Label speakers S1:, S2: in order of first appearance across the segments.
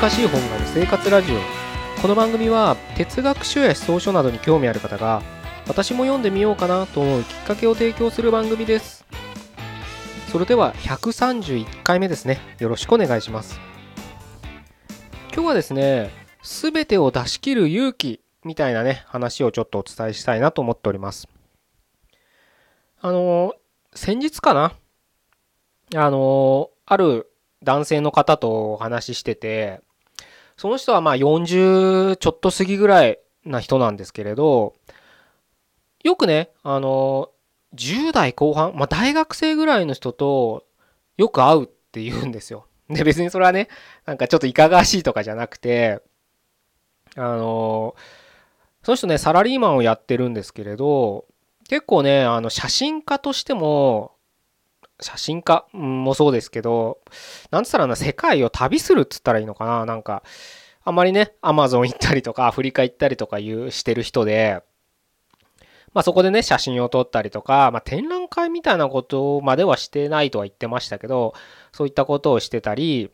S1: 難しい本がある生活ラジオ。この番組は哲学書や思想書などに興味ある方が私も読んでみようかなと思うきっかけを提供する番組です。それでは131回目ですね。よろしくお願いします。今日はですね全てを出し切る勇気みたいなね話をちょっとお伝えしたいなと思っております。あの先日かなあのある男性の方とお話ししてて、その人はまあ40ちょっと過ぎぐらいな人なんですけれど、よくね、あの、10代後半、まあ大学生ぐらいの人とよく会うって言うんですよ。で、別にそれはね、なんかちょっといかがわしいとかじゃなくて、あの、その人ね、サラリーマンをやってるんですけれど、結構ね、あの、写真家としても、写真家？もそうですけど、なんつったらな、世界を旅するっつったらいいのかな？なんか、あんまりね、アマゾン行ったりとか、アフリカ行ったりとかいう、してる人で、まあそこでね、写真を撮ったりとか、まあ展覧会みたいなことまではしてないとは言ってましたけど、そういったことをしてたり、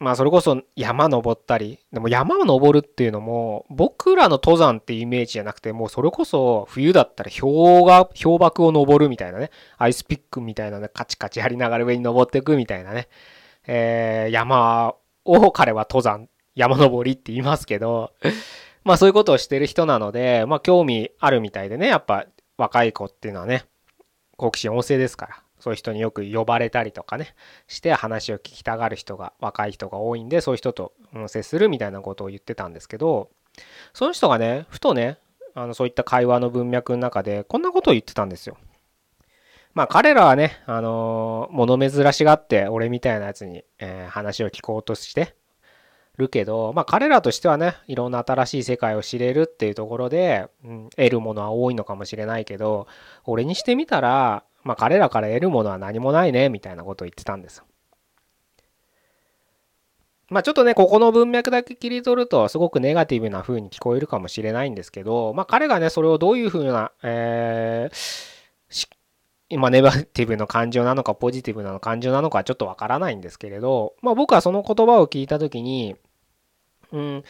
S1: まあそれこそ山登ったり、でも山を登るっていうのも、僕らの登山っていうイメージじゃなくて、もうそれこそ冬だったら氷が、氷瀑を登るみたいなね、アイスピックみたいなね、カチカチやりながら上に登っていくみたいなね、えー、山を彼は登山、山登りって言いますけど、まあそういうことをしてる人なので、まあ興味あるみたいでね、やっぱ若い子っていうのはね、好奇心旺盛ですから。そういう人によく呼ばれたりとかね、して話を聞きたがる人が、若い人が多いんで、そういう人と接するみたいなことを言ってたんですけど、その人がね、ふとね、あのそういった会話の文脈の中で、こんなことを言ってたんですよ。まあ彼らはね、あのー、物珍しがって、俺みたいなやつに、え、話を聞こうとしてるけど、まあ彼らとしてはね、いろんな新しい世界を知れるっていうところで、うん、得るものは多いのかもしれないけど、俺にしてみたら、まあ彼らから得るものは何もないね、みたいなことを言ってたんですよ。まあちょっとね、ここの文脈だけ切り取ると、すごくネガティブな風に聞こえるかもしれないんですけど、まあ彼がね、それをどういう風な、えー、今ネガティブの感情なのか、ポジティブなの感情なのかちょっとわからないんですけれど、まあ僕はその言葉を聞いたときに、うん、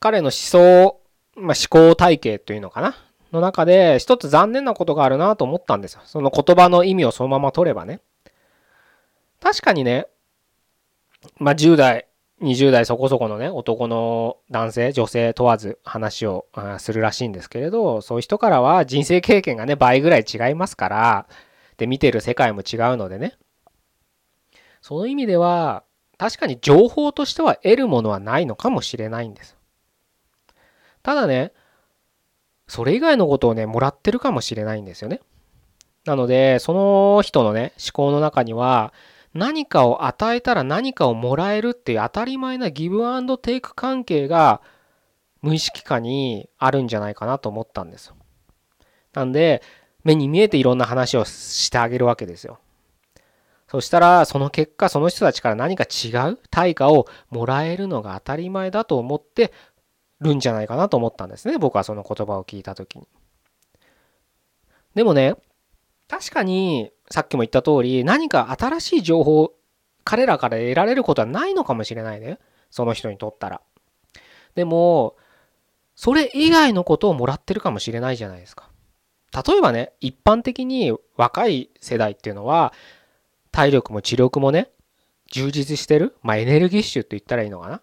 S1: 彼の思想、まあ、思考体系というのかなの中で一つ残念なことがあるなと思ったんですよ。その言葉の意味をそのまま取ればね。確かにね、まあ、10代、20代そこそこのね、男の男性、女性問わず話をするらしいんですけれど、そういう人からは人生経験がね、倍ぐらい違いますから、で、見てる世界も違うのでね。その意味では、確かに情報としては得るものはないのかもしれないんです。ただね、それ以外のことをね、もらってるかもしれないんですよね。なので、その人のね、思考の中には、何かを与えたら何かをもらえるっていう当たり前なギブアンドテイク関係が無意識化にあるんじゃないかなと思ったんですよ。なんで、目に見えていろんな話をしてあげるわけですよ。そしたら、その結果、その人たちから何か違う対価をもらえるのが当たり前だと思ってるんじゃないかなと思ったんですね。僕はその言葉を聞いた時に。でもね、確かにさっきも言った通り何か新しい情報彼らから得られることはないのかもしれないね。その人にとったら。でも、それ以外のことをもらってるかもしれないじゃないですか。例えばね、一般的に若い世代っていうのは、体力も知力もね、充実してる、まあエネルギッシュって言ったらいいのかな。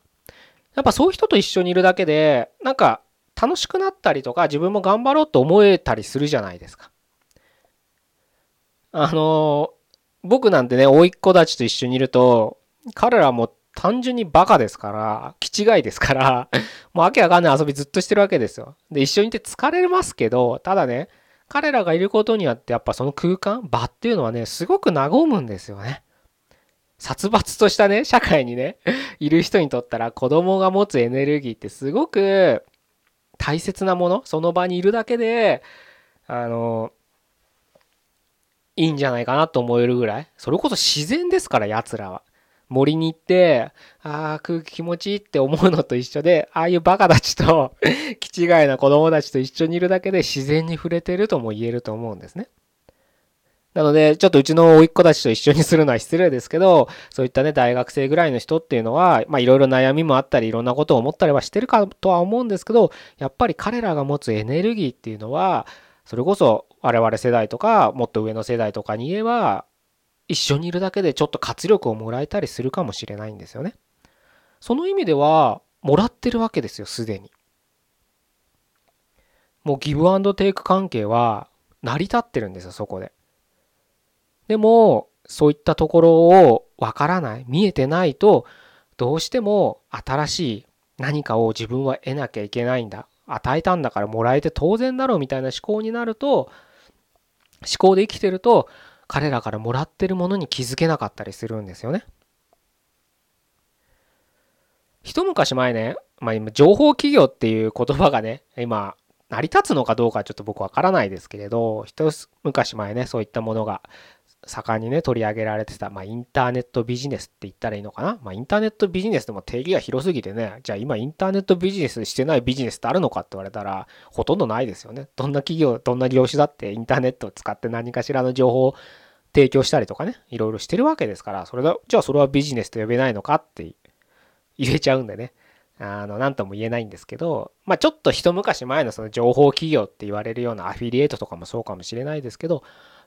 S1: やっぱそういう人と一緒にいるだけで、なんか楽しくなったりとか、自分も頑張ろうと思えたりするじゃないですか。あの、僕なんてね、甥っ子たちと一緒にいると、彼らも単純にバカですから、気違いですから、もうわけわかんない遊びずっとしてるわけですよ。で、一緒にいて疲れますけど、ただね、彼らがいることによってやっぱその空間、場っていうのはね、すごく和むんですよね。殺伐としたね、社会にね、いる人にとったら子供が持つエネルギーってすごく大切なもの、その場にいるだけで、あの、いいんじゃないかなと思えるぐらい。それこそ自然ですから、奴らは。森に行って、ああ、空気気持ちいいって思うのと一緒で、ああいうバカたちと、気違いな子供たちと一緒にいるだけで自然に触れてるとも言えると思うんですね。なので、ちょっとうちの甥っ子たちと一緒にするのは失礼ですけど、そういったね、大学生ぐらいの人っていうのは、まあいろいろ悩みもあったり、いろんなことを思ったりはしてるかとは思うんですけど、やっぱり彼らが持つエネルギーっていうのは、それこそ我々世代とか、もっと上の世代とかに言えば、一緒にいるだけでちょっと活力をもらえたりするかもしれないんですよね。その意味では、もらってるわけですよ、すでに。もうギブアンドテイク関係は成り立ってるんですよ、そこで。でも、そういったところをわからない、見えてないと、どうしても新しい何かを自分は得なきゃいけないんだ。与えたんだからもらえて当然だろうみたいな思考になると、思考で生きてると、彼らからもらってるものに気づけなかったりするんですよね。一昔前ね、まあ今、情報企業っていう言葉がね、今、成り立つのかどうかちょっと僕わからないですけれど、一昔前ね、そういったものが盛んにね、取り上げられてた、まあ、インターネットビジネスって言ったらいいのかな？まあ、インターネットビジネスでも定義が広すぎてね、じゃあ今インターネットビジネスしてないビジネスってあるのかって言われたら、ほとんどないですよね。どんな企業、どんな業種だってインターネットを使って何かしらの情報を提供したりとかね、いろいろしてるわけですから、それが、じゃあそれはビジネスと呼べないのかって言えちゃうんでね。あの、なんとも言えないんですけど、まあちょっと一昔前のその情報企業って言われるようなアフィリエイトとかもそうかもしれないですけど、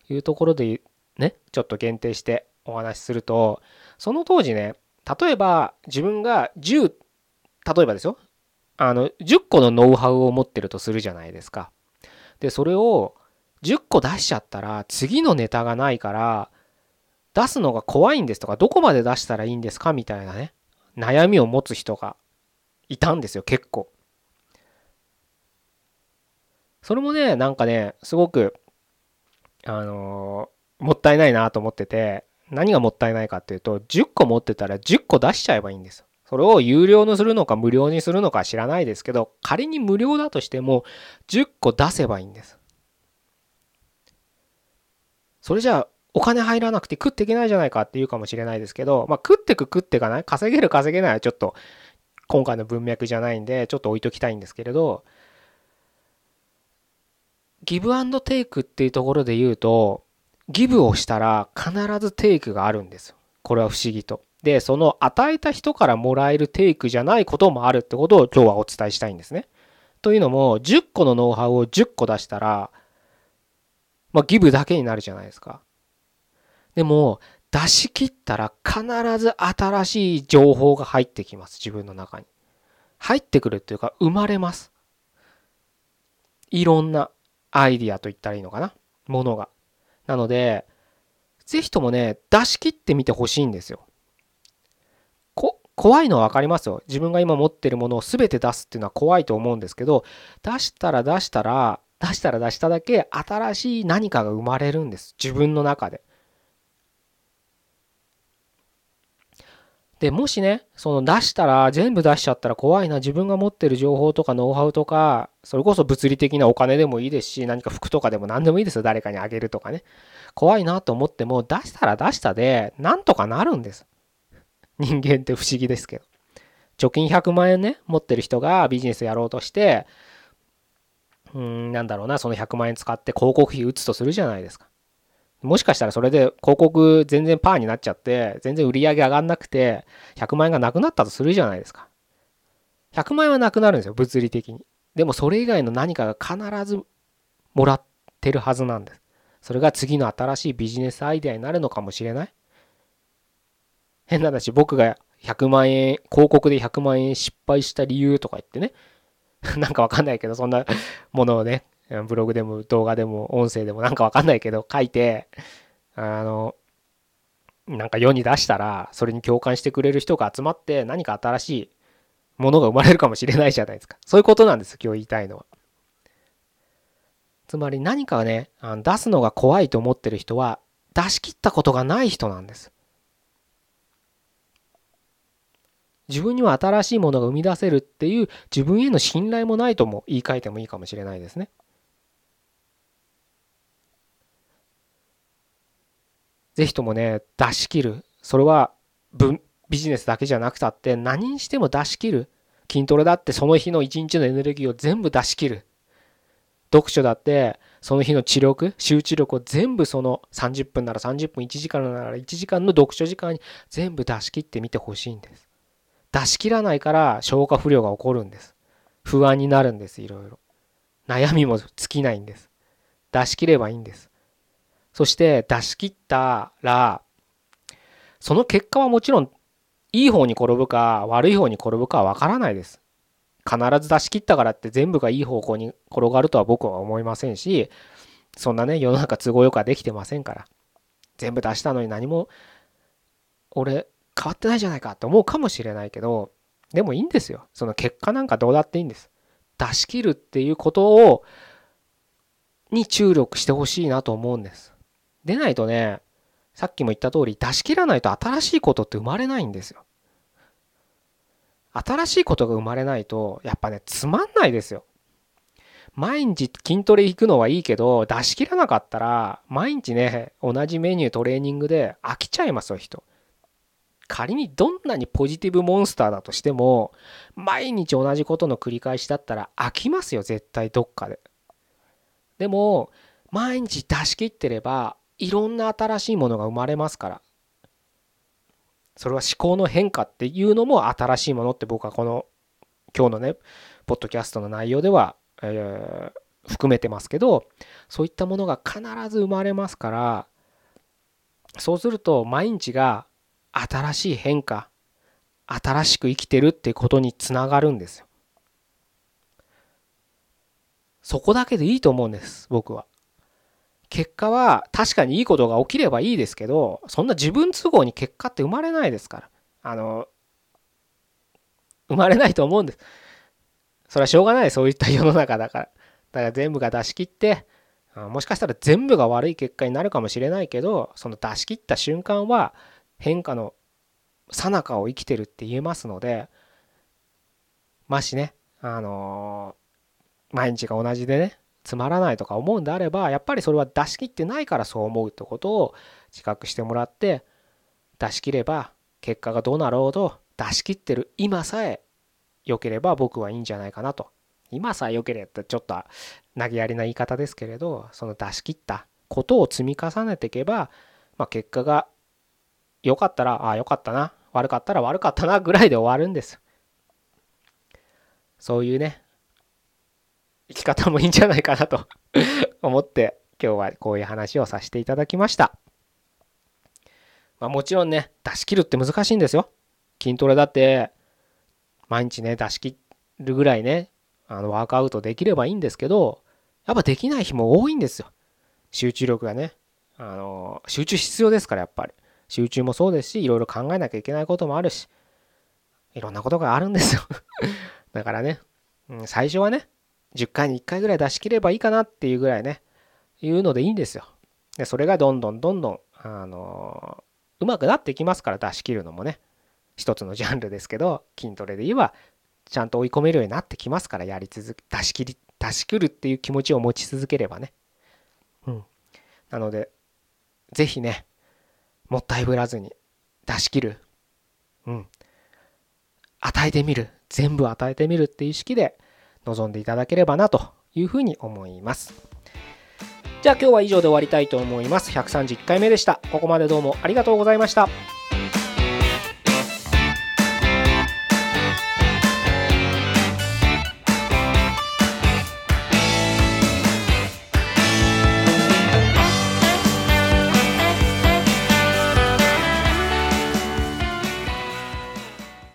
S1: いうところでね、ちょっと限定してお話しすると、その当時ね、例えば自分が10、例えばですよ、あの、10個のノウハウを持ってるとするじゃないですか。で、それを10個出しちゃったら、次のネタがないから、出すのが怖いんですとか、どこまで出したらいいんですかみたいなね、悩みを持つ人がいたんですよ、結構。それもね、なんかね、すごく、あのもったいないなと思ってて、何がもったいないかっていうと、10個持ってたら10個出しちゃえばいいんです。それを有料にするのか無料にするのか知らないですけど、仮に無料だとしても10個出せばいいんです。それじゃあお金入らなくて食っていけないじゃないかって言うかもしれないですけど、まあ食ってく食っていかない？稼げる稼げないはちょっと今回の文脈じゃないんで、ちょっと置いときたいんですけれど、ギブアンドテイクっていうところで言うと、ギブをしたら必ずテイクがあるんです。これは不思議と。で、その与えた人からもらえるテイクじゃないこともあるってことを今日はお伝えしたいんですね。というのも、10個のノウハウを10個出したら、まあ、ギブだけになるじゃないですか。でも、出し切ったら必ず新しい情報が入ってきます。自分の中に。入ってくるっていうか、生まれます。いろんなアイディアと言ったらいいのかなものが。なので、ぜひともね、出し切ってみてほしいんですよ。こ、怖いのは分かりますよ。自分が今持ってるものを全て出すっていうのは怖いと思うんですけど、出したら出したら、出したら出しただけ新しい何かが生まれるんです。自分の中で。で、もしね、その出したら、全部出しちゃったら怖いな、自分が持ってる情報とかノウハウとか、それこそ物理的なお金でもいいですし、何か服とかでも何でもいいですよ、誰かにあげるとかね。怖いなと思っても、出したら出したで、なんとかなるんです。人間って不思議ですけど。貯金100万円ね、持ってる人がビジネスやろうとして、うん、なんだろうな、その100万円使って広告費打つとするじゃないですか。もしかしたらそれで広告全然パーになっちゃって、全然売り上げ上がんなくて、100万円がなくなったとするじゃないですか。100万円はなくなるんですよ、物理的に。でもそれ以外の何かが必ずもらってるはずなんです。それが次の新しいビジネスアイデアになるのかもしれない。変な話、僕が100万円、広告で100万円失敗した理由とか言ってね。なんかわかんないけど、そんなものをね、ブログでも動画でも音声でもなんかわかんないけど書いて、あの、なんか世に出したら、それに共感してくれる人が集まって何か新しいものが生まれるかもしれないじゃないですか。そういうことなんです、今日言いたいのは。つまり何かね、あの出すのが怖いと思ってる人は、出し切ったことがない人なんです。自分には新しいものが生み出せるっていう自分への信頼もないとも言い換えてもいいかもしれないですね。ぜひともね、出し切る。それはビジネスだけじゃなくたって何にしても出し切る。筋トレだってその日の一日のエネルギーを全部出し切る。読書だってその日の知力集中力を全部その30分なら30分1時間なら1時間の読書時間に全部出し切ってみてほしいんです出し切らないから消化不良が起こるんです不安になるんですいろいろ悩みも尽きないんです出し切ればいいんですそして出し切ったらその結果はもちろんいい方に転ぶか悪い方に転ぶかはわからないです。必ず出し切ったからって全部がいい方向に転がるとは僕は思いませんしそんなね世の中都合よくはできてませんから。全部出したのに何も俺変わってないじゃないかって思うかもしれないけどでもいいんですよ。その結果なんかどうだっていいんです。出し切るっていうことをに注力してほしいなと思うんです。でないとねさっきも言った通り出し切らないと新しいことって生まれないんですよ。新しいことが生まれないとやっぱねつまんないですよ。毎日筋トレ行くのはいいけど出し切らなかったら毎日ね同じメニュートレーニングで飽きちゃいますよ人。仮にどんなにポジティブモンスターだとしても毎日同じことの繰り返しだったら飽きますよ絶対どっかで。でも毎日出し切ってればいろんな新しいものが生まれますからそれは思考の変化っていうのも新しいものって僕はこの今日のねポッドキャストの内容では、えー、含めてますけどそういったものが必ず生まれますからそうすると毎日が新しい変化新しく生きてるってことにつながるんですよ。そこだけでいいと思うんです僕は。結果は確かにいいことが起きればいいですけどそんな自分都合に結果って生まれないですから。あの生まれないと思うんです。それはしょうがないそういった世の中だから。だから全部が出し切ってもしかしたら全部が悪い結果になるかもしれないけどその出し切った瞬間は変化の最中を生きてるって言えますのでもしね。あの、毎日が同じでね。つまらないとか思うんであればやっぱりそれは出し切ってないからそう思うってことを自覚してもらって出し切れば結果がどうなろうと出し切ってる今さえ良ければ僕はいいんじゃないかなと。今さえ良ければってちょっと投げやりな言い方ですけれどその出し切ったことを積み重ねていけば、まあ、結果が良かったらああ良かったな。悪かったら悪かったなぐらいで終わるんです。そういうね生き方もいいんじゃないかなと 思って今日はこういう話をさせていただきました。まあ、もちろんね出し切るって難しいんですよ。筋トレだって毎日ね出し切るぐらいねあのワークアウトできればいいんですけどやっぱできない日も多いんですよ。集中力がね。あの集中必要ですからやっぱり。集中もそうですしいろいろ考えなきゃいけないこともあるしいろんなことがあるんですよ だからね、うん、最初はね10回に1回ぐらい出し切ればいいかなっていうぐらいね、いうのでいいんですよ。で、それがどんどんどんどん、あのー、うまくなっていきますから出し切るのもね、一つのジャンルですけど、筋トレで言えば、ちゃんと追い込めるようになってきますからやり続け、出し切り、出し切るっていう気持ちを持ち続ければね。うん。なので、ぜひね、もったいぶらずに出し切る。うん。与えてみる。全部与えてみるっていう意識で、望んでいただければなというふうに思います。じゃあ今日は以上で終わりたいと思います。131回目でした。ここまでどうもありがとうございました。